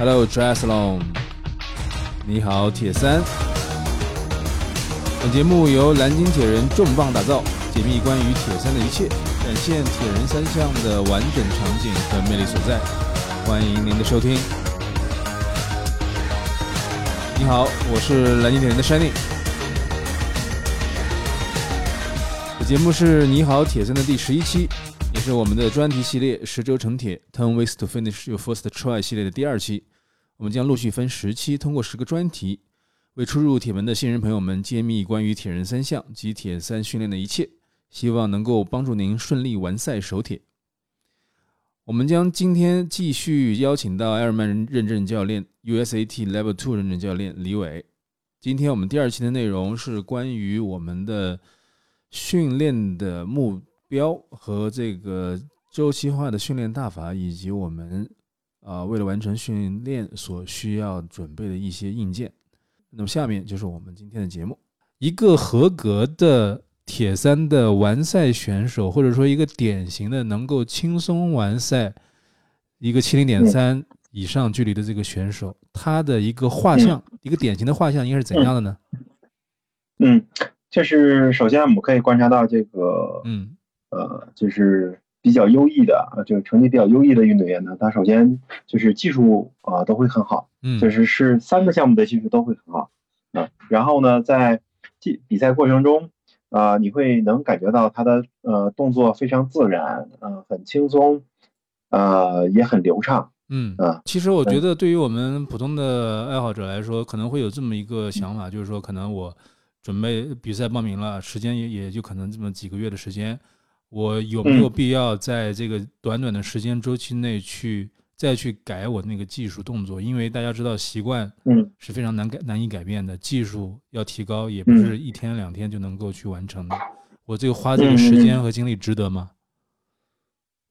Hello, d r e s s l o n。你好，铁三。本节目由蓝鲸铁人重磅打造，解密关于铁三的一切，展现铁人三项的完整场景和魅力所在。欢迎您的收听。你好，我是蓝鲸铁人的 Shiny。本节目是你好铁三的第十一期，也是我们的专题系列“十周成铁 ”（Ten Ways to Finish Your First Try） 系列的第二期。我们将陆续分十期，通过十个专题，为初入铁门的新人朋友们揭秘关于铁人三项及铁三训练的一切，希望能够帮助您顺利完赛守铁。我们将今天继续邀请到艾尔曼认证教练 USAT Level Two 认证教练李伟。今天我们第二期的内容是关于我们的训练的目标和这个周期化的训练大法，以及我们。啊，为了完成训练所需要准备的一些硬件，那么下面就是我们今天的节目。一个合格的铁三的完赛选手，或者说一个典型的能够轻松完赛一个七零点三以上距离的这个选手，他的一个画像，一个典型的画像应该是怎样的呢？嗯，就是首先我们可以观察到这个，嗯，呃，就是。比较优异的啊，就是成绩比较优异的运动员呢，他首先就是技术啊都会很好，嗯，就是是三个项目的技术都会很好啊。然后呢，在比比赛过程中啊，你会能感觉到他的呃动作非常自然，嗯，很轻松，呃，也很流畅，嗯啊。其实我觉得对于我们普通的爱好者来说，可能会有这么一个想法，就是说可能我准备比赛报名了，时间也也就可能这么几个月的时间。我有没有必要在这个短短的时间周期内去再去改我那个技术动作？因为大家知道，习惯是非常难改、难以改变的。技术要提高，也不是一天两天就能够去完成的。我这个花这个时间和精力值得吗？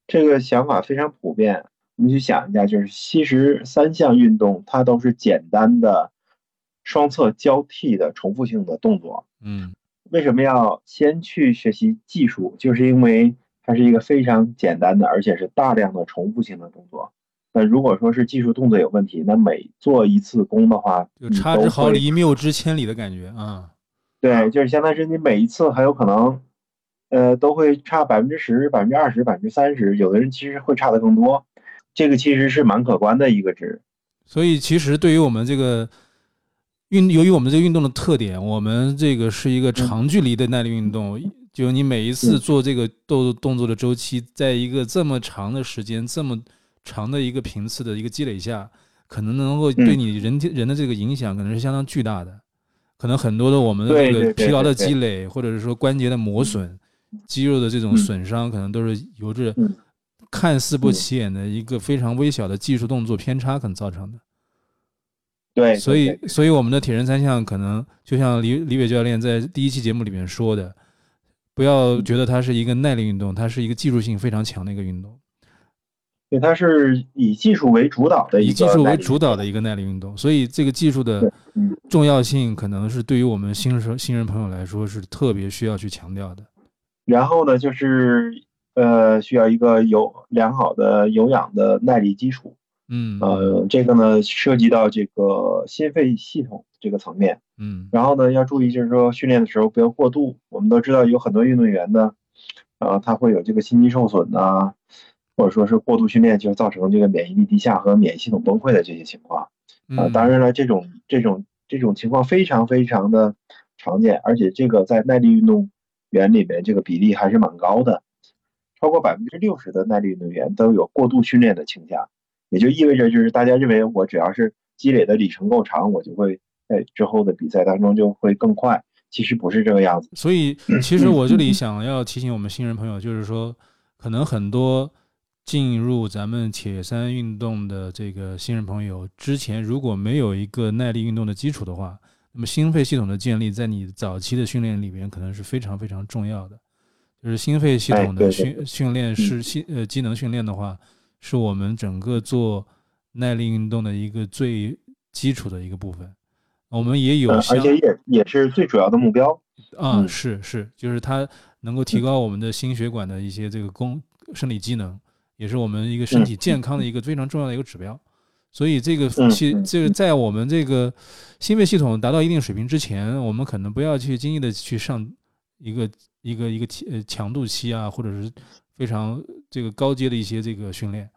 这个想法非常普遍。我们去想一下，就是其实三项运动它都是简单的双侧交替的重复性的动作。嗯。为什么要先去学习技术？就是因为它是一个非常简单的，而且是大量的重复性的动作。那如果说是技术动作有问题，那每做一次功的话，就差之毫厘，谬之千里的感觉啊。对，就是相当于你每一次很有可能，呃，都会差百分之十、百分之二十、百分之三十，有的人其实会差的更多。这个其实是蛮可观的一个值。所以，其实对于我们这个。运由于我们这个运动的特点，我们这个是一个长距离的耐力运动，就你每一次做这个动动作的周期，在一个这么长的时间、这么长的一个频次的一个积累下，可能能够对你人人的这个影响可能是相当巨大的。可能很多的我们的这个疲劳的积累，或者是说关节的磨损、肌肉的这种损伤，可能都是由着看似不起眼的一个非常微小的技术动作偏差可能造成的。对，所以，所以我们的铁人三项可能就像李李伟教练在第一期节目里面说的，不要觉得它是一个耐力运动，它是一个技术性非常强的一个运动。对，它是以技术为主导的，以技术为主导的一个耐力运动。所以，这个技术的重要性可能是对于我们新手新人朋友来说是特别需要去强调的。然后呢，就是呃，需要一个有良好的有氧的耐力基础。嗯呃，这个呢涉及到这个心肺系统这个层面，嗯，然后呢要注意，就是说训练的时候不要过度。我们都知道有很多运动员呢，啊，他会有这个心肌受损呐，或者说是过度训练就造成这个免疫力低下和免疫系统崩溃的这些情况。啊，当然了，这种这种这种情况非常非常的常见，而且这个在耐力运动员里面这个比例还是蛮高的，超过百分之六十的耐力运动员都有过度训练的倾向。也就意味着，就是大家认为我只要是积累的里程够长，我就会在之后的比赛当中就会更快。其实不是这个样子。所以，其实我这里想要提醒我们新人朋友，就是说，可能很多进入咱们铁三运动的这个新人朋友之前，如果没有一个耐力运动的基础的话，那么心肺系统的建立在你早期的训练里边可能是非常非常重要的。就是心肺系统的训训练是心呃机能训练的话。是我们整个做耐力运动的一个最基础的一个部分，我们也有，而且也也是最主要的目标。啊，是是，就是它能够提高我们的心血管的一些这个功生理机能，也是我们一个身体健康的一个非常重要的一个指标。所以这个嗯其嗯这个在我们这个心肺系统达到一定水平之前，我们可能不要去轻易的去上一个一个一个体呃强度期啊，或者是非常这个高阶的一些这个训练，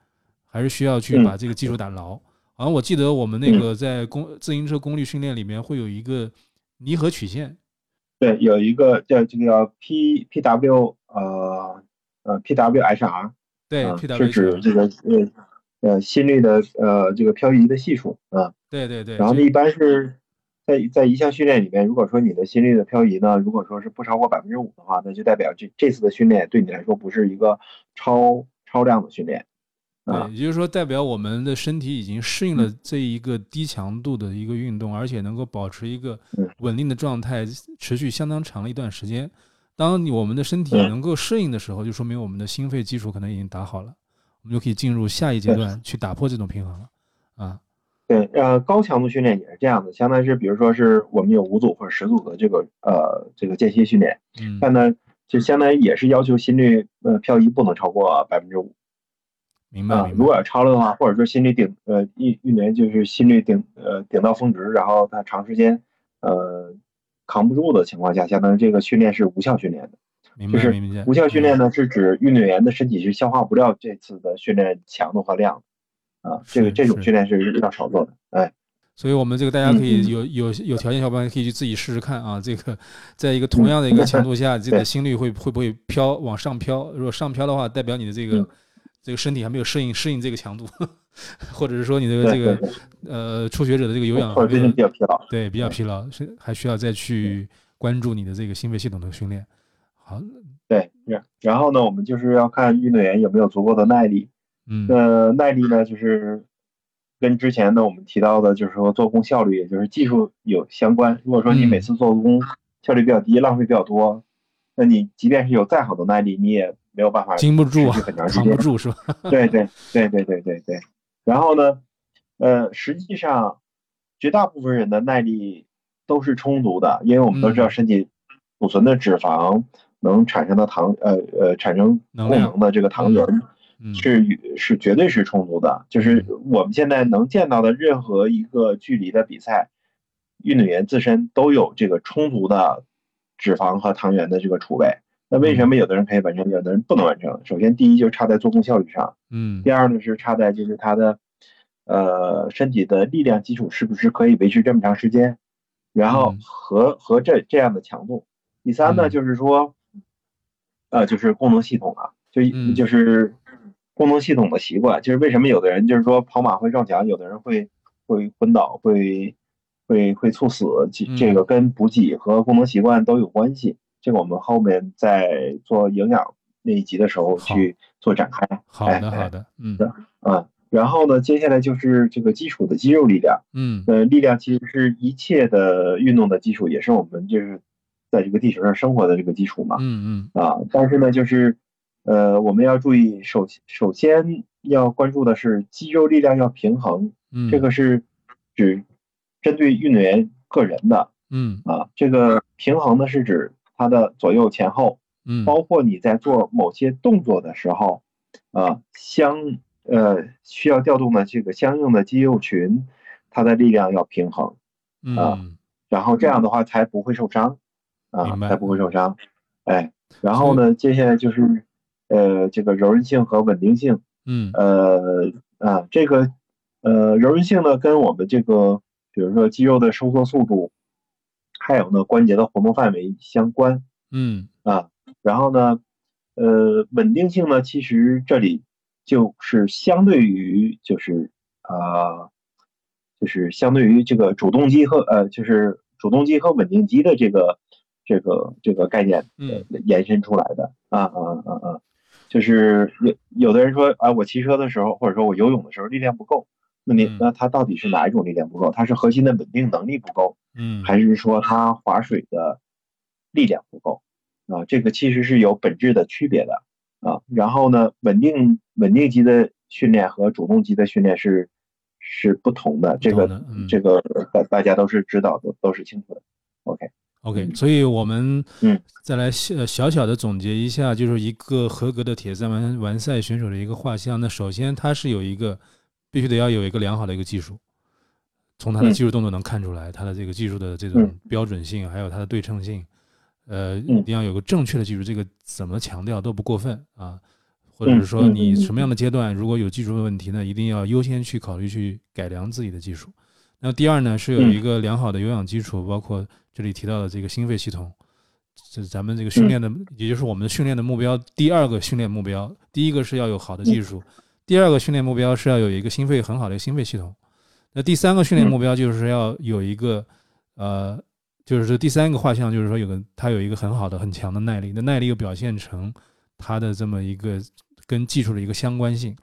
还是需要去嗯把这个技术打牢。好像我记得我们那个在功自行车功率训练里面会有一个离合曲线，对，有一个叫这个叫 P P W 呃呃 P W H R 对是指这个呃呃心率的呃这个漂移的系数啊。对对对，然后呢，一般是在在一项训练里面，如果说你的心率的漂移呢，如果说是不超过百分之五的话，那就代表这这次的训练对你来说不是一个超超量的训练啊对，。也就是说，代表我们的身体已经适应了这一个低强度的一个运动，而且能够保持一个嗯稳定的状态，持续相当长的一段时间。当你我们的身体嗯能够适应的时候，就说明我们的心肺基础可能已经打好了，我们就可以进入下一阶段去打破这种平衡了。啊，对，呃，高强度训练也是这样的，相当于是比如说是我们有五组或者十组的这个呃这个间歇训练，嗯，但呢就相当于也是要求心率呃漂移不能超过百分之五。啊，明白明白。如果要超了的话，或者说心率顶呃运运动员就是心率顶呃顶到峰值，然后他长时间呃扛不住的情况下，相当于这个训练是无效训练的。明就是。无效训练呢，是指运动员的身体是消化不了这次的训练强度和量的啊，这个是是这种训练是要少做的。哎，所以我们这个大家可以有有有条件小伙伴可以去自己试试看啊，这个在一个同样的一个强度下，这个对心率会会不会飘往上飘？如果上飘的话，代表你的这个嗯这个身体还没有适应适应这个强度，或者是说你的这个呃初学者的这个有氧或者最近还没有比较疲劳。对比较疲劳，是还需要再去关注你的这个心肺系统的训练。好，对，然然后呢，我们就是要看运动员有没有足够的耐力。嗯呃，耐力呢，就是跟之前呢我们提到的，就是说做工效率，也就是技术有相关。如果说你嗯每次做工效率比较低，浪费比较多，那你即便是有再好的耐力，你也没有办法经不住啊很长时间扛不。住是吧？对对对对对对对。然后呢，呃，实际上绝大部分人的耐力都是充足的，因为我们都知道嗯身体储存的脂肪能产生的糖，呃呃，产生供能的这个糖原嗯是与是绝对是充足的。就是我们现在能见到的任何一个距离的比赛，运动员自身都有这个充足的脂肪和糖原的这个储备。那为什么有的人可以完成，有的人不能完成？首先，第一就是差在做工效率上。嗯第二呢是差在就是他的呃身体的力量基础是不是可以维持这么长时间，然后嗯和和这这样的强度。第三呢嗯就是说，呃就是功能系统啊，就嗯就是功能系统的习惯，就是为什么有的人就是说跑马会撞墙，有的人会会昏倒，会会会猝死，这嗯这个跟补给和功能习惯都有关系。这个我们后面在做营养那一集的时候去做展开。好的好的，嗯啊，然后呢，接下来就是这个基础的肌肉力量。嗯呃，力量其实是一切的运动的基础，也是我们就是在这个地球上生活的这个基础嘛。嗯啊，但是呢，就是呃，我们要注意，首首先要关注的是肌肉力量要平衡，嗯，这个是指针对运动员个人的嗯啊。这个平衡呢是指他的左右前后，嗯包括你在做某些动作的时候，啊，相呃需要调动的这个相应的肌肉群，它的力量要平衡，啊嗯然后这样的话才不会受伤，啊才不会受伤。哎，然后呢，接下来就是呃这个柔韧性和稳定性，嗯。呃啊这个呃柔韧性呢跟我们这个比如说肌肉的收缩速度，还有呢关节的活动范围相关。嗯。啊，然后呢，呃，稳定性呢，其实这里就是相对于就是啊、就是相对于这个主动肌和呃，就是主动肌和稳定肌的这个这个这个概念嗯。呃延伸出来的。啊啊啊啊，就是有有的人说啊，我骑车的时候或者说我游泳的时候力量不够，那你嗯那他到底是哪一种力量不够？他是核心的稳定能力不够，嗯还是说他划水的力量不够啊？这个其实是有本质的区别的啊。然后呢，稳定稳定级的训练和主动级的训练是是不同的，这个这个大大家都是知道的，都是清楚的。OK，OK，嗯所以我们嗯再来小小小的总结一下，就是一个合格的铁三完完赛选手的一个画像。那首先他是有一个必须得要有一个良好的一个技术，从他的技术动作能看出来他的这个技术的这种标准性，还有他的对称性，呃，一定要有个正确的技术，这个怎么强调都不过分啊。或者是说你什么样的阶段如果有技术的问题呢，一定要优先去考虑去改良自己的技术。那第二呢，是有一个良好的有氧基础，包括这里提到的这个心肺系统，这是咱们这个训练的，也就是我们的训练的目标。第二个训练目标，第一个是要有好的技术，第二个训练目标是要有一个心肺很好的心肺系统。那第三个训练目标就是要有一个呃，就是说第三个画像就是说有个它有一个很好的很强的耐力，那耐力又表现成它的这么一个跟技术的一个相关性，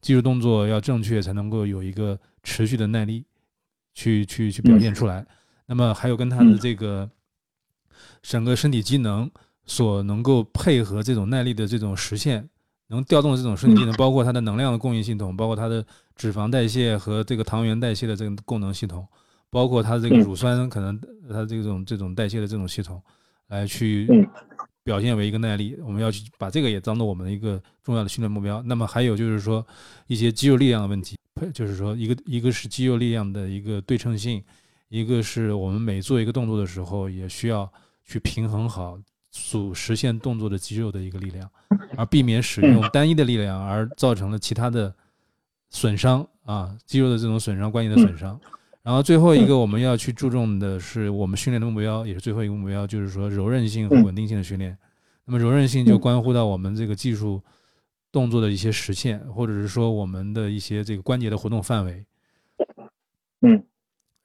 技术动作要正确才能够有一个持续的耐力。去去去表现出来，那么还有跟他的这个整个身体机能所能够配合这种耐力的这种实现，能调动的这种身体机能，包括它的能量的供应系统，包括它的脂肪代谢和这个糖原代谢的这个功能系统，包括它这个乳酸可能它这种这种代谢的这种系统，来去表现为一个耐力，我们要去把这个也当做我们的一个重要的训练目标。那么还有就是说一些肌肉力量的问题。就是说，一个一个是肌肉力量的一个对称性，一个是我们每做一个动作的时候，也需要去平衡好所实现动作的肌肉的一个力量，而避免使用单一的力量而造成了其他的损伤啊，肌肉的这种损伤、关节的损伤。然后最后一个我们要去注重的是，我们训练的目标也是最后一个目标，就是说柔韧性和稳定性的训练。那么柔韧性就关乎到我们这个技术。动作的一些实现，或者是说我们的一些这个关节的活动范围，嗯，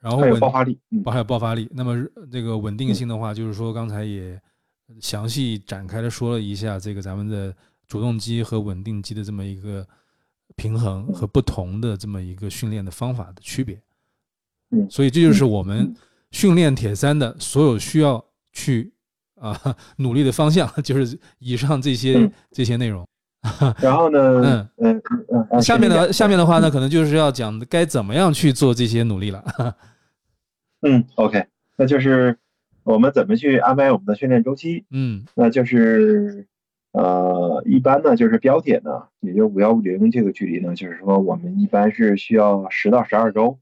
然后还有爆发力，还有爆发力。那么这个稳定性的话，就是说刚才也详细展开的说了一下这个咱们的主动肌和稳定肌的这么一个平衡和不同的这么一个训练的方法的区别。嗯，所以这就是我们训练铁三的所有需要去啊 努力的方向，就是以上这些这些内容。然后呢？嗯嗯嗯，下面的下面的话呢，可能就是要讲该怎么样去做这些努力了。嗯，OK，那就是我们怎么去安排我们的训练周期？嗯，那就是呃，一般呢，就是标铁呢，也就五幺五零这个距离呢，就是说我们一般是需要十到十二周，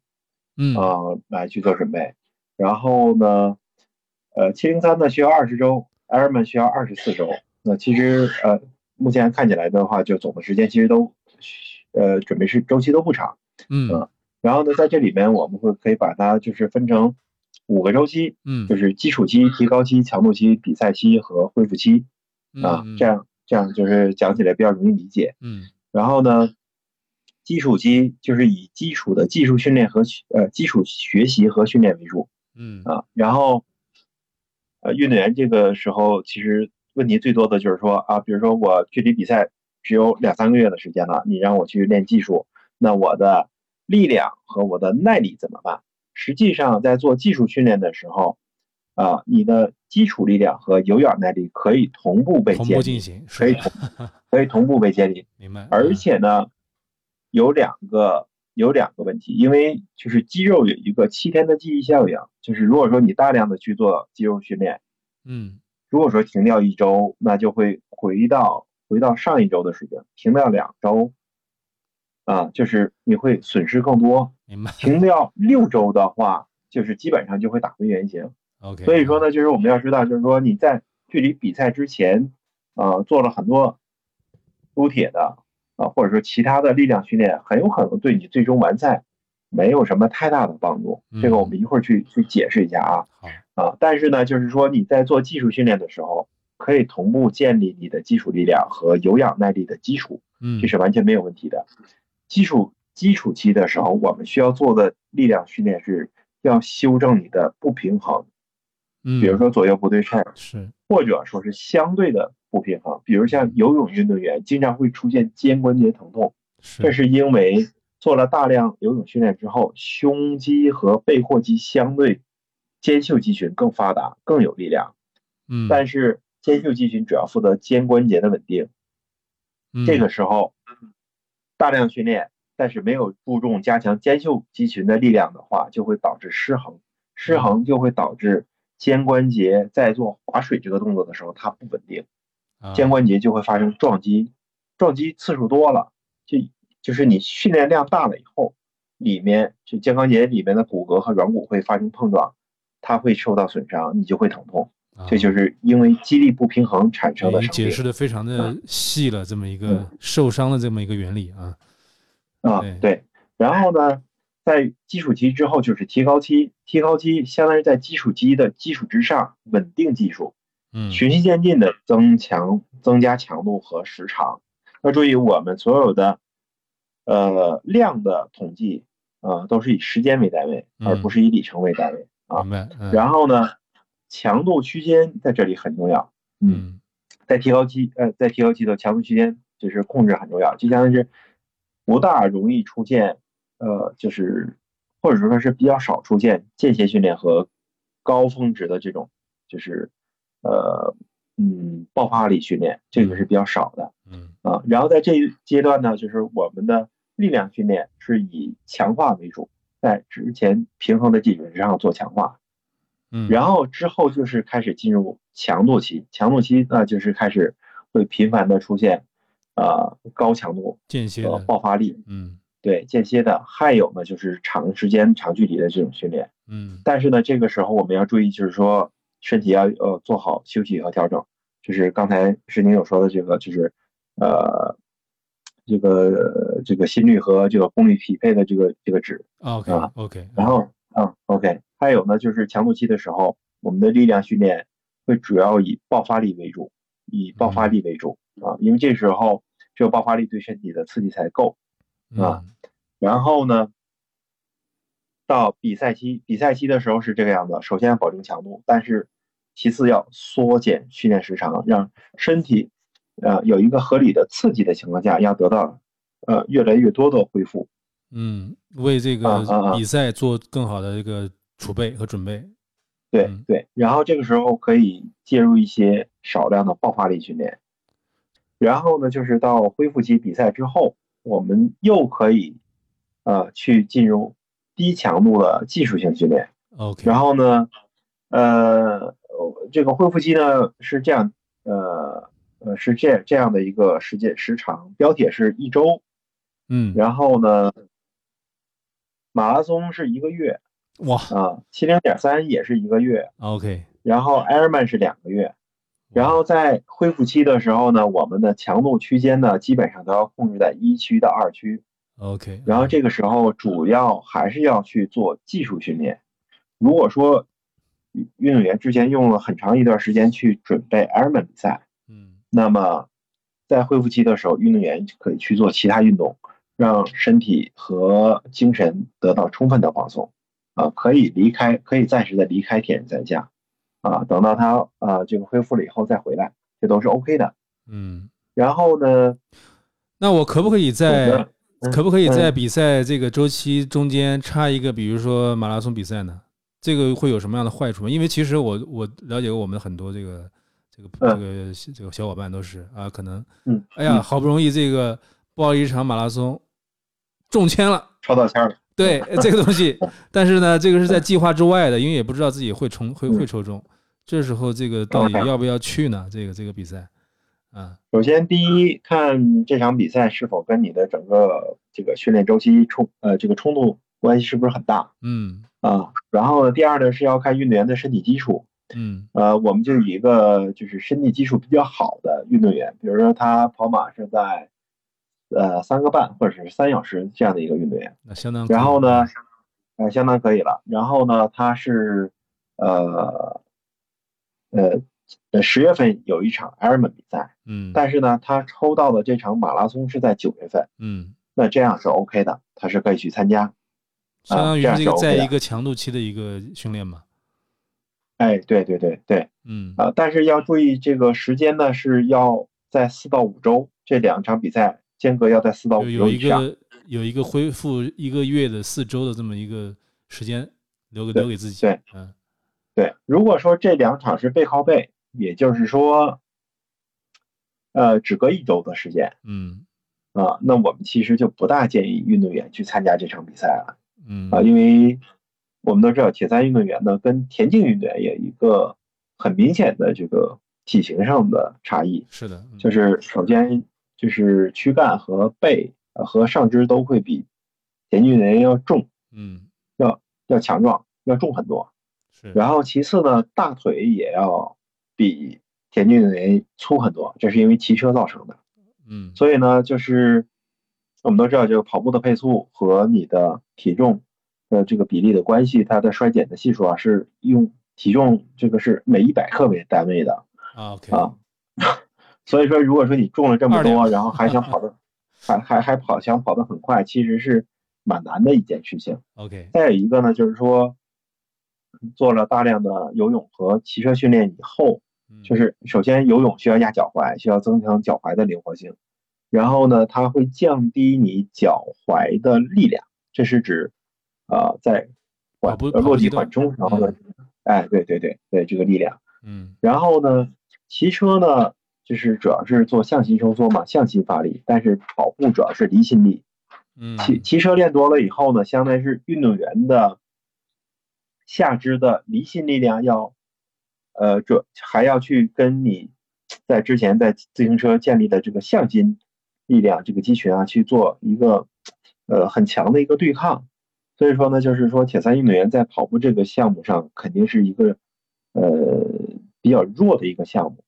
嗯啊，来去做准备。然后呢，呃，七零三呢需要二十周，Airman 需要二十四周。那其实呃。目前看起来的话，就总的时间其实都，呃，准备是周期都不长，嗯，然后呢，在这里面我们会可以把它就是分成五个周期，嗯，就是基础期、提高期、强度期、比赛期和恢复期，啊，这样这样就是讲起来比较容易理解，嗯，然后呢，基础期就是以基础的技术训练和呃基础学习和训练为主，嗯。啊，然后，呃，运动员这个时候其实。问题最多的就是说啊，比如说我距离比赛只有两三个月的时间了，你让我去练技术，那我的力量和我的耐力怎么办？实际上，在做技术训练的时候，啊，你的基础力量和有氧耐力可以同步被建立，可以同可以同步被建立。明白。而且呢，有两个有两个问题，因为就是肌肉有一个七天的记忆效应，就是如果说你大量的去做肌肉训练，嗯。如果说停掉一周，那就会回到回到上一周的水平；停掉两周，啊，就是你会损失更多。明白。停掉六周的话，就是基本上就会打回原形。OK。所以说呢，就是我们要知道，就是说你在距离比赛之前，呃，做了很多撸铁的啊，或者说其他的力量训练，很有可能对你最终完赛没有什么太大的帮助。这个我们一会儿去去解释一下啊。啊，但是呢，就是说你在做技术训练的时候，可以同步建立你的基础力量和有氧耐力的基础，嗯，这是完全没有问题的。基础基础期的时候，我们需要做的力量训练是要修正你的不平衡，嗯，比如说左右不对称，是，或者说是相对的不平衡，比如像游泳运动员经常会出现肩关节疼痛，这是因为做了大量游泳训练之后，胸肌和背阔肌相对。肩袖肌群更发达，更有力量，嗯，但是肩袖肌群主要负责肩关节的稳定，这个时候大量训练，但是没有注重加强肩袖肌群的力量的话，就会导致失衡，失衡就会导致肩关节在做划水这个动作的时候它不稳定，肩关节就会发生撞击，撞击次数多了，就就是你训练量大了以后，里面就肩关节里面的骨骼和软骨会发生碰撞，它会受到损伤，你就会疼痛。这就是因为肌力不平衡产生的。解释的非常的细了，这么一个受伤的这么一个原理啊。啊，对。然后呢，在基础期之后就是提高期，提高期相当于在基础期的基础之上稳定技术，嗯，循序渐进的增强、增加强度和时长。要注意，我们所有的呃量的统计啊，都是以时间为单位，而不是以里程为单位啊。明白。然后呢？强度区间在这里很重要，嗯，在提高期，呃，在提高期的强度区间就是控制很重要，就相当于是不大容易出现，呃，就是或者说是比较少出现间歇训练和高峰值的这种，就是呃，嗯，爆发力训练，这个是比较少的，嗯啊，然后在这一阶段呢，就是我们的力量训练是以强化为主，在之前平衡的基础之上做强化。嗯，然后之后就是开始进入强度期，强度期那就是开始会频繁的出现，呃，高强度间歇的爆发力，嗯，对，间歇的，还有呢就是长时间、长距离的这种训练，嗯，但是呢，这个时候我们要注意，就是说身体要呃做好休息和调整，就是刚才是您有说的这个，就是呃，这个这个心率和这个功率匹配的这个这个值，OK OK，然后嗯 OK。还有呢，就是强度期的时候，我们的力量训练会主要以爆发力为主，以爆发力为主啊，因为这时候只有爆发力对身体的刺激才够啊。然后呢，到比赛期，比赛期的时候是这个样子，首先要保证强度，但是其次要缩减训练时长，让身体呃有一个合理的刺激的情况下，要得到呃越来越多的恢复。嗯，为这个比赛做更好的这个。储备和准备，对对，然后这个时候可以介入一些少量的爆发力训练，然后呢，就是到恢复期比赛之后，我们又可以，呃，去进入低强度的技术性训练。OK，然后呢，呃，这个恢复期呢是这样，呃呃是这这样的一个时间时长，标铁是一周，嗯，然后呢，马拉松是一个月。哇。啊，七零点三也是一个月，OK，然后 Airman 是两个月，然后在恢复期的时候呢，我们的强度区间呢基本上都要控制在一区到二区，OK，然后这个时候主要还是要去做技术训练。如果说运动员之前用了很长一段时间去准备 Airman 比赛，嗯，那么在恢复期的时候，运动员可以去做其他运动，让身体和精神得到充分的放松。啊，可以离开，可以暂时的离开铁人三项，啊，等到他啊这个恢复了以后再回来，这都是 OK 的。嗯，然后呢，那我可不可以在可不可以在比赛这个周期中间插一个，比如说马拉松比赛呢？这个会有什么样的坏处吗？因为其实我我了解过我们很多这个这个这个这个小伙伴都是啊，可能嗯，哎呀，好不容易这个报一场马拉松中签了，抽到签了。对 这个东西，但是呢，这个是在计划之外的，因为也不知道自己会重会会抽中。这时候这个到底要不要去呢？这个这个比赛，啊，首先第一看这场比赛是否跟你的整个这个训练周期冲呃这个冲突关系是不是很大？嗯啊，然后呢，第二呢是要看运动员的身体基础。嗯呃，我们就以一个就是身体基础比较好的运动员，比如说他跑马是在。呃，三个半或者是三小时这样的一个运动员，那相当。然后呢，呃，相当可以了。然后呢，他是呃呃呃十月份有一场 Ironman 比赛，嗯，但是呢，他抽到的这场马拉松是在九月份，嗯，那这样是 OK 的，他是可以去参加，相当于这个在一个强度期的一个训练嘛。哎，对对对对，嗯啊，但是要注意这个时间呢，是要在四到五周这两场比赛。间隔要在四到五周以上，有一个有一个恢复一个月的四周的这么一个时间留给留给自己。对，嗯，对。如果说这两场是背靠背，也就是说，呃，只隔一周的时间，嗯，啊，那我们其实就不大建议运动员去参加这场比赛了，嗯，啊，因为我们都知道铁三运动员呢跟田径运动员有一个很明显的这个体型上的差异，是的，就是首先。就是躯干和背呃和上肢都会比田径运动员要重，嗯，要要强壮，要重很多。是，然后其次呢，大腿也要比田径运动员粗很多，这是因为骑车造成的。嗯，所以呢，就是我们都知道，这个跑步的配速和你的体重的这个比例的关系，它的衰减的系数啊是用体重这个是每一百克为单位的啊，OK，啊。所以说，如果说你中了这么多，然后还想跑的，还还还跑想跑得很快，其实是蛮难的一件事情。OK，再有一个呢，就是说做了大量的游泳和骑车训练以后，嗯。就是首先游泳需要压脚踝，需要增强脚踝的灵活性，然后呢，它会降低你脚踝的力量，这是指呃在缓呃落地缓冲，然后呢，哎，对对对对，这个力量，嗯。然后呢，骑车呢就是主要是做向心收缩嘛，向心发力，但是跑步主要是离心力，嗯，骑骑车练多了以后呢，相当于是运动员的下肢的离心力量要，呃，这还要去跟你在之前在自行车建立的这个向心力量这个肌群啊去做一个呃很强的一个对抗。所以说呢，就是说铁三运动员在跑步这个项目上肯定是一个呃比较弱的一个项目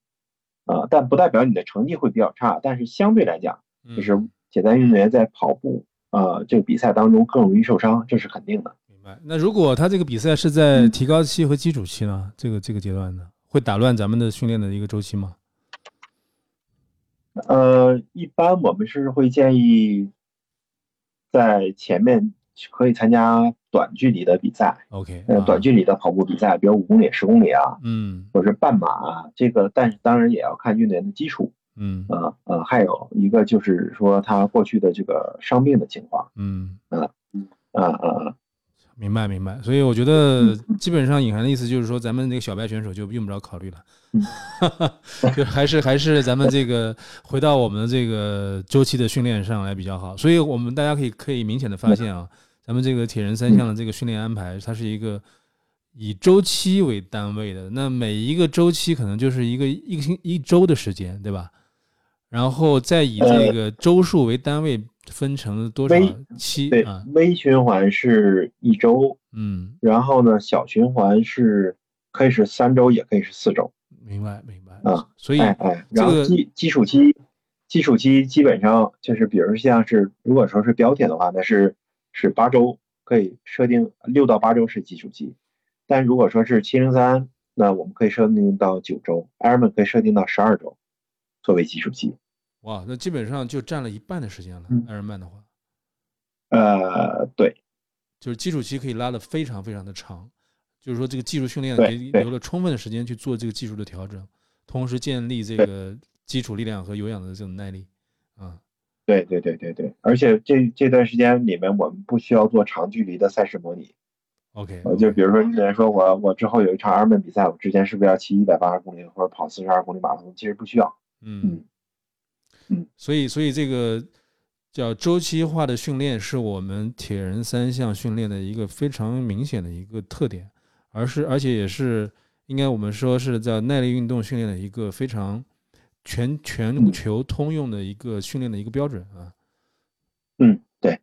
啊、但不代表你的成绩会比较差，但是相对来讲。就是嗯铁三运动员在跑步呃这个比赛当中更容易受伤，这是肯定的。明白。那如果他这个比赛是在提高期和基础期呢？这个这个阶段呢，会打乱咱们的训练的一个周期吗？呃，一般我们是会建议在前面可以参加短距离的比赛，OK，呃，啊。短距离的跑步比赛，比如五公里、十公里啊，嗯。或者是半马啊，这个但是当然也要看运动员的基础，嗯。呃呃，还有一个就是说他过去的这个伤病的情况，嗯，啊啊，明白明白。所以我觉得基本上隐含的意思就是说，咱们那个小白选手就用不着考虑了，嗯 就还是还是咱们这个回到我们的这个周期的训练上来比较好。所以我们大家可以可以明显的发现啊，咱们这个铁人三项的这个训练安排，它是一个以周期为单位的。那每一个周期可能就是一个一个星一周的时间，对吧？然后再以这个周数为单位分成了多少微对微循环是一周，嗯，然后呢，小循环是可以是三周，也可以是四周。明白明白啊。所以哎哎，然后基基础期，基础期基本上就是，比如像是如果说是标铁的话，那是是八周，可以设定六到八周是基础期。但如果说是七零三，那我们可以设定到九周，Ironman 可以设定到十二周作为基础期。哇，那基本上就占了一半的时间了。嗯艾尔曼的话，呃，对就是基础期可以拉的非常非常的长，就是说这个技术训练给留了充分的时间去做这个技术的调整，同时建立这个基础力量和有氧的这种耐力。啊，对对对对对，而且这这段时间里面，我们不需要做长距离的赛事模拟。OK，呃，就比如说之前说我我之后有一场 Ironman 比赛，我之前是不是要骑一百八十公里或者跑四十二公里马拉松？其实不需要。嗯嗯所以所以这个叫周期化的训练是我们铁人三项训练的一个非常明显的一个特点，而是而且也是应该我们说是在耐力运动训练的一个非常全全嗯球通用的一个训练的一个标准啊。嗯，对，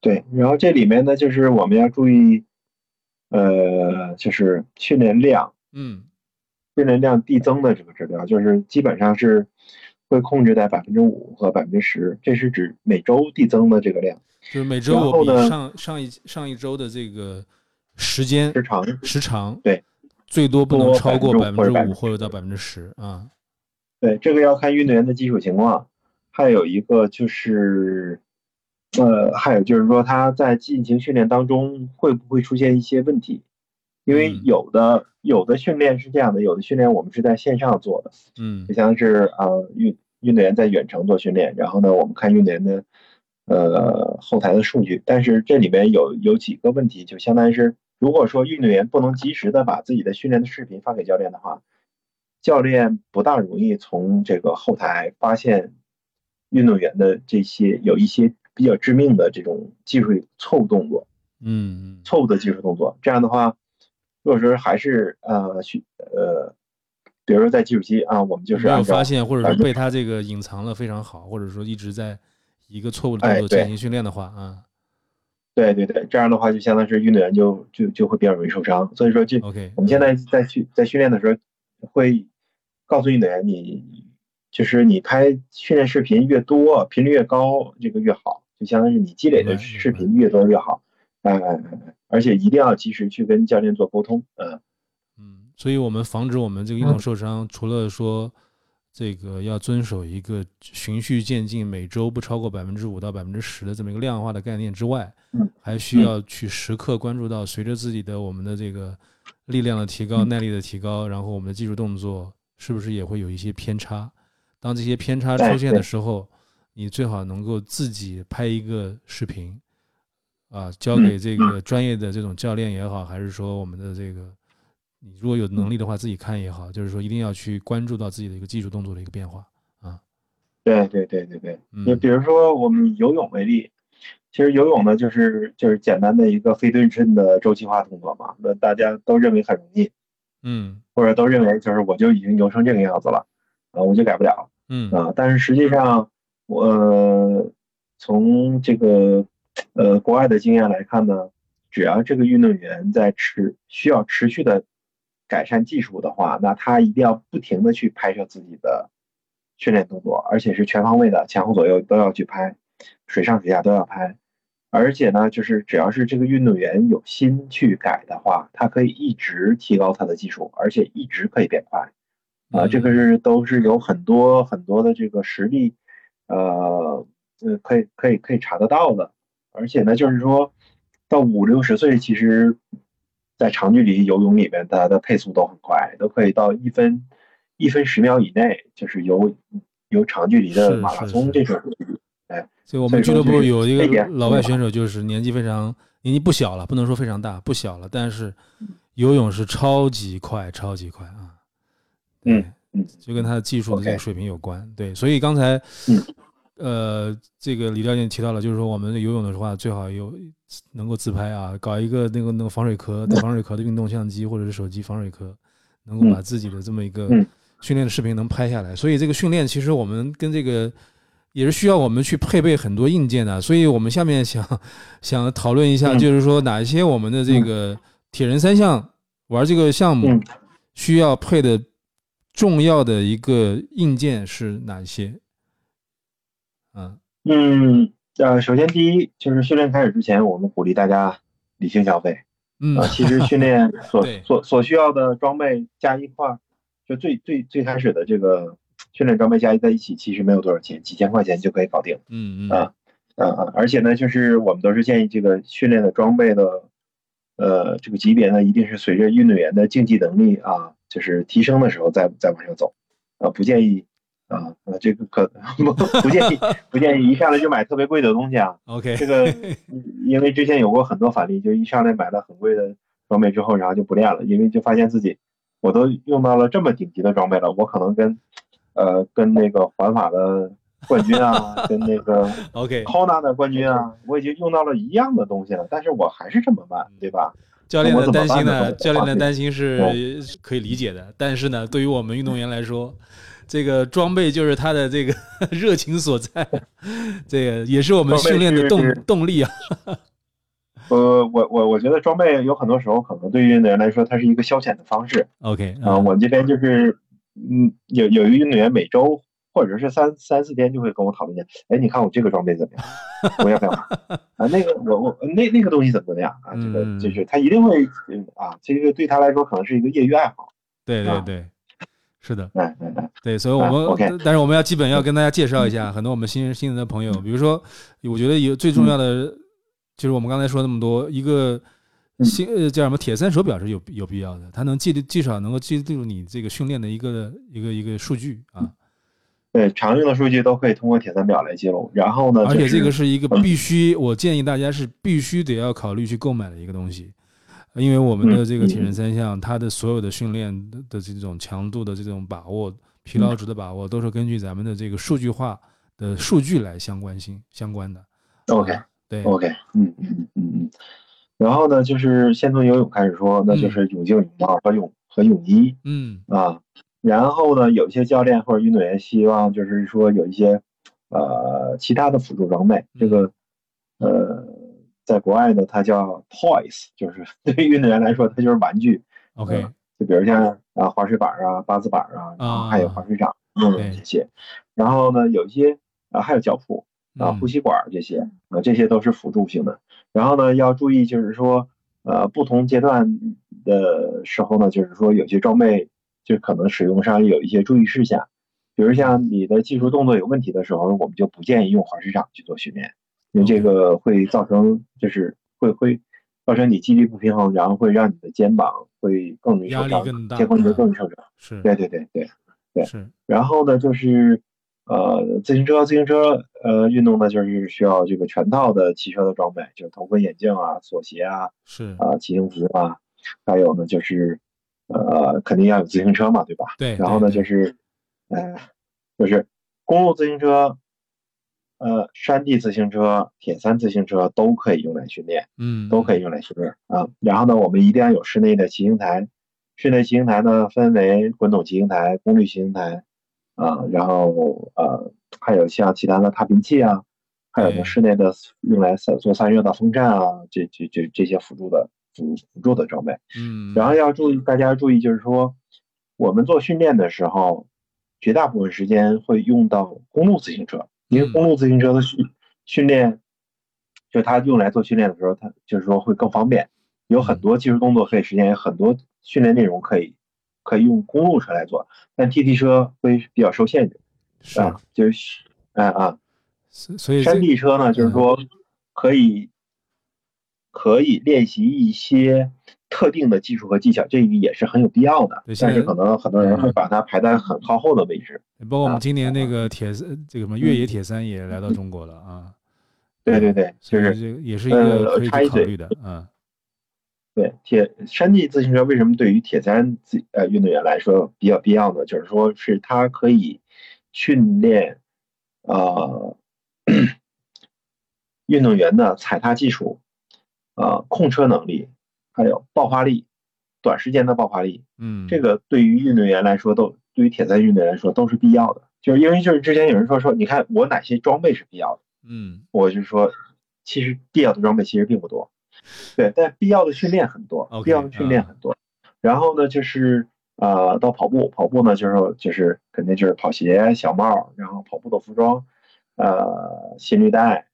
对。然后这里面呢，就是我们要注意，呃，就是训练量，嗯训练量递增的这个指标，就是基本上是会控制在百分之五和百分之十，这是指每周递增的这个量。就是每周然我比后呢上上一上一周的这个时间时长时长对，最多不能超过百5%分之五或者到百分之十啊。对，这个要看运动员的基础情况，还有一个就是，呃，还有就是说他在进行训练当中会不会出现一些问题？因为嗯。有的有的训练是这样的，有的训练我们是在线上做的，嗯。就像是呃运运动员在远程做训练，然后呢我们看运动员的呃后台的数据，但是这里面有有几个问题，就相当于是如果说运动员不能及时的把自己的训练的视频发给教练的话，教练不大容易从这个后台发现运动员的这些有一些比较致命的这种技术错误动作，嗯。错误的技术动作。这样的话，如果说还是呃去呃，比如说在基础期啊，我们就是没有发现，或者说被他这个隐藏了非常好，或者说一直在一个错误的动作进行训练的话啊。对对对，这样的话就相当是运动员就就就会比较容易受伤，所以说这 OK，我们现在在训在训练的时候会告诉运动员，你就是你拍训练视频越多，频率越高，这个越好，就相当于你积累的视频越多越好，哎哎哎，而且一定要及时去跟教练做沟通，嗯嗯，所以我们防止我们这个运动受伤，除了说。这个要遵守一个循序渐进，每周不超过百分之五到百分之十的这么一个量化的概念之外，嗯，还需要去时刻关注到，随着自己的我们的这个力量的提高、耐力的提高，然后我们的技术动作是不是也会有一些偏差？当这些偏差出现的时候，你最好能够自己拍一个视频，啊，交给这个专业的这种教练也好，还是说我们的这个。你如果有能力的话，自己看也好，就是说一定要去关注到自己的一个技术动作的一个变化啊。对对对对对，你比如说我们游泳为例，其实游泳呢就是就是简单的一个非对称的周期化动作嘛，那大家都认为很容易，嗯，或者都认为就是我就已经游成这个样子了，啊，我就改不了，嗯啊，但是实际上我从这个呃国外的经验来看呢，只要这个运动员在持需要持续的。改善技术的话，那他一定要不停的去拍摄自己的训练动作，而且是全方位的，前后左右都要去拍，水上水下都要拍。而且呢，就是只要是这个运动员有心去改的话，他可以一直提高他的技术，而且一直可以变快。啊，这个是都是有很多很多的这个实例，呃，呃，可以可以可以查得到的。而且呢，就是说到五六十岁，其实。在长距离游泳里面，它的配速都很快，都可以到一分一分十秒以内，就是游游长距离的马拉松这种。哎，所以我们俱乐部有一个老外选手，就是年纪非常年纪不小了，不能说非常大，不小了，但是游泳是超级快，超级快啊。嗯嗯，就跟他的技术的这个水平有关。对，所以刚才。呃，这个李教练提到了，就是说我们游泳的话，最好有能够自拍啊，搞一个那个那个防水壳、防水壳的运动相机或者是手机防水壳，能够把自己的这么一个训练的视频能拍下来。所以这个训练其实我们跟这个也是需要我们去配备很多硬件的。所以我们下面想 想讨论一下，就是说哪一些我们的这个铁人三项玩这个项目需要配的重要的一个硬件是哪一些？嗯嗯呃，首先第一就是训练开始之前，我们鼓励大家理性消费。嗯，其实训练 所所所需要的装备加一块，就最最最开始的这个训练装备加在一起，其实没有多少钱，几千块钱就可以搞定。嗯嗯啊啊啊！而且呢，就是我们都是建议这个训练的装备的呃这个级别呢，一定是随着运动员的竞技能力啊，就是提升的时候再再往上走啊，不建议。啊，呃，这个可 不不建议，不建议一上来就买特别贵的东西啊。OK，这个因为之前有过很多反例，就一上来买了很贵的装备之后，然后就不练了，因为就发现自己我都用到了这么顶级的装备了，我可能跟呃跟那个环法的冠军啊，跟那个 OK Kona 的冠军啊，我已经用到了一样的东西了，但是我还是这么慢，对吧？教练的担心呢？教练的担心是 可以理解的，但是呢，对于我们运动员来说。这个装备就是他的这个 热情所在，这个也是我们训练的动动力啊。呃，我我我觉得装备有很多时候可能对于运动员来说，它是一个消遣的方式。OK，啊，我这边就是，嗯，有有一个运动员每周或者是三三四天就会跟我讨论一下，哎，你看我这个装备怎么样？我要不要买？啊，那个我我那那个东西怎么怎么样啊？这个就是他一定会啊，这个对他来说可能是一个业余爱好。对对对。是的，嗯嗯嗯，对，所以我们，但是我们要基本要跟大家介绍一下很多我们新新人的朋友，比如说，我觉得有最重要的就是我们刚才说那么多，一个新呃叫什么铁三手表是有有必要的，它能记至少能够记录你这个训练的一个一个一个数据啊。对，常用的数据都可以通过铁三表来记录，然后呢，而且这个是一个必须，我建议大家是必须得要考虑去购买的一个东西。因为我们的这个铁人三项，它的所有的训练的这种强度的这种把握、疲劳值的把握，都是根据咱们的这个数据化的数据来相关性相关的。OK，对，OK，嗯嗯嗯嗯嗯。然后呢，就是先从游泳开始说，那就是泳镜、泳帽和泳和泳衣。嗯啊，然后呢，有些教练或者运动员希望就是说有一些。呃其他的辅助装备。这个呃，在国外呢，它叫 toys，就是对于运动员来说，它就是玩具。OK，就比如像啊滑水板啊、八字板啊，然后还有滑水掌用的这些。然后呢，有一些啊还有脚蹼啊、呼吸管这些啊，这些都是辅助性的。然后呢，要注意就是说，呃，不同阶段的时候呢，就是说有些装备就可能使用上有一些注意事项。比如像你的技术动作有问题的时候，我们就不建议用滑水掌去做训练，因为这个会造成就是会会造成你肌力不平衡，然后会让你的肩膀会更容易受伤，肩关节更容易受伤。是，对对对对对。是。然后呢，就是呃，自行车自行车呃运动呢，就是需要这个全套的骑车的装备，就是头盔、眼镜啊、锁鞋啊，是啊，骑行服啊，还有呢就是呃，肯定要有自行车嘛，对吧？对。然后呢，就是呃，就是公路自行车。呃，山地自行车、铁三自行车都可以用来训练，嗯，都可以用来训练啊。然后呢，我们一定要有室内的骑行台，室内骑行台呢分为滚筒骑行台、功率骑行台啊，然后呃还有像其他的踏频器啊，还有呢室内的用来做散热的风扇啊，这这这这些辅助的辅辅助的装备。嗯，然后要注意，大家注意就是说，我们做训练的时候，绝大部分时间会用到公路自行车。因为公路自行车的训训练，就它用来做训练的时候，它就是说会更方便，有很多技术动作可以实现，有很多训练内容可以可以用公路车来做，但 TT 车会比较受限制，啊，就是啊啊，所以山地车呢，就是说可以可以练习一些特定的技术和技巧，这个也是很有必要的，但是可能很多人会把它排在很靠后的位置。包括我们今年那个铁这个什么越野铁三也来到中国了啊。对对对，就是这也是一个可以考虑的，嗯。对铁山地自行车为什么对于铁三自呃运动员来说比较必要呢？就是说是它可以训练呃 运动员的踩踏技术，呃控车能力，还有爆发力，短时间的爆发力。嗯，这个对于运动员来说都对于铁三运动员来说都是必要的。就是因为就是之前有人说说，你看我哪些装备是必要的？嗯，我就说，其实必要的装备其实并不多，对，但必要的训练很多，必要的训练很多。然后呢，就是呃，到跑步，跑步呢就是就是肯定就是跑鞋、小帽，然后跑步的服装，呃，心率带。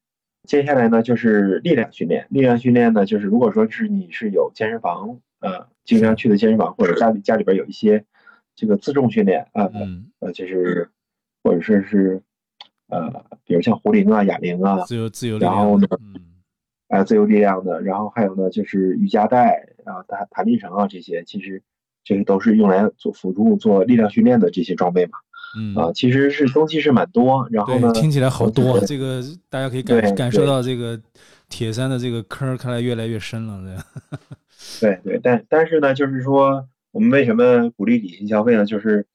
接下来呢就是力量训练，力量训练呢就是如果说是你是有健身房，呃，经常去的健身房，或者家里家里边有一些这个自重训练啊，呃，就是或者说是。呃，比如像壶铃啊、哑铃啊，自由自由，然后呢，嗯，哎，自由力量的，然后还有呢，就是瑜伽带啊、弹弹力绳啊这些，其实这些都是用来做辅助做力量训练的这些装备嘛。嗯啊，其实是东西是蛮多，然后呢，听起来好多，这个大家可以感感受到这个铁三的这个坑看来越来越深了，对 对，但但是呢，就是说我们为什么鼓励理性消费呢？就是。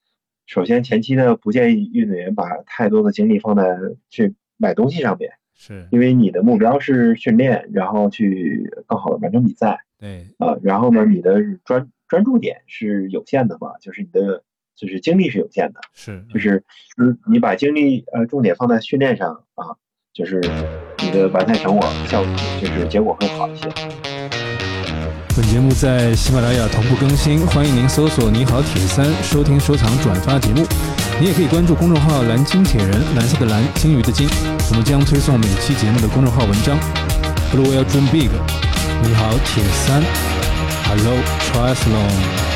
首先，前期呢不建议运动员把太多的精力放在去买东西上面，是因为你的目标是训练，然后去更好的完成比赛。对，啊，然后呢，你的专专注点是有限的嘛，就是你的就是精力是有限的，是就是你你把精力呃重点放在训练上啊，就是你的完赛成果效果就是结果会好一些。本节目在喜马拉雅同步更新，欢迎您搜索“你好铁三”收听、收藏、转发节目。你也可以关注公众号“蓝鲸铁人”，蓝色的蓝，鲸鱼的鲸。我们将推送每期节目的公众号文章。Blue Whale Dream Big，你好铁三，Hello Triathlon。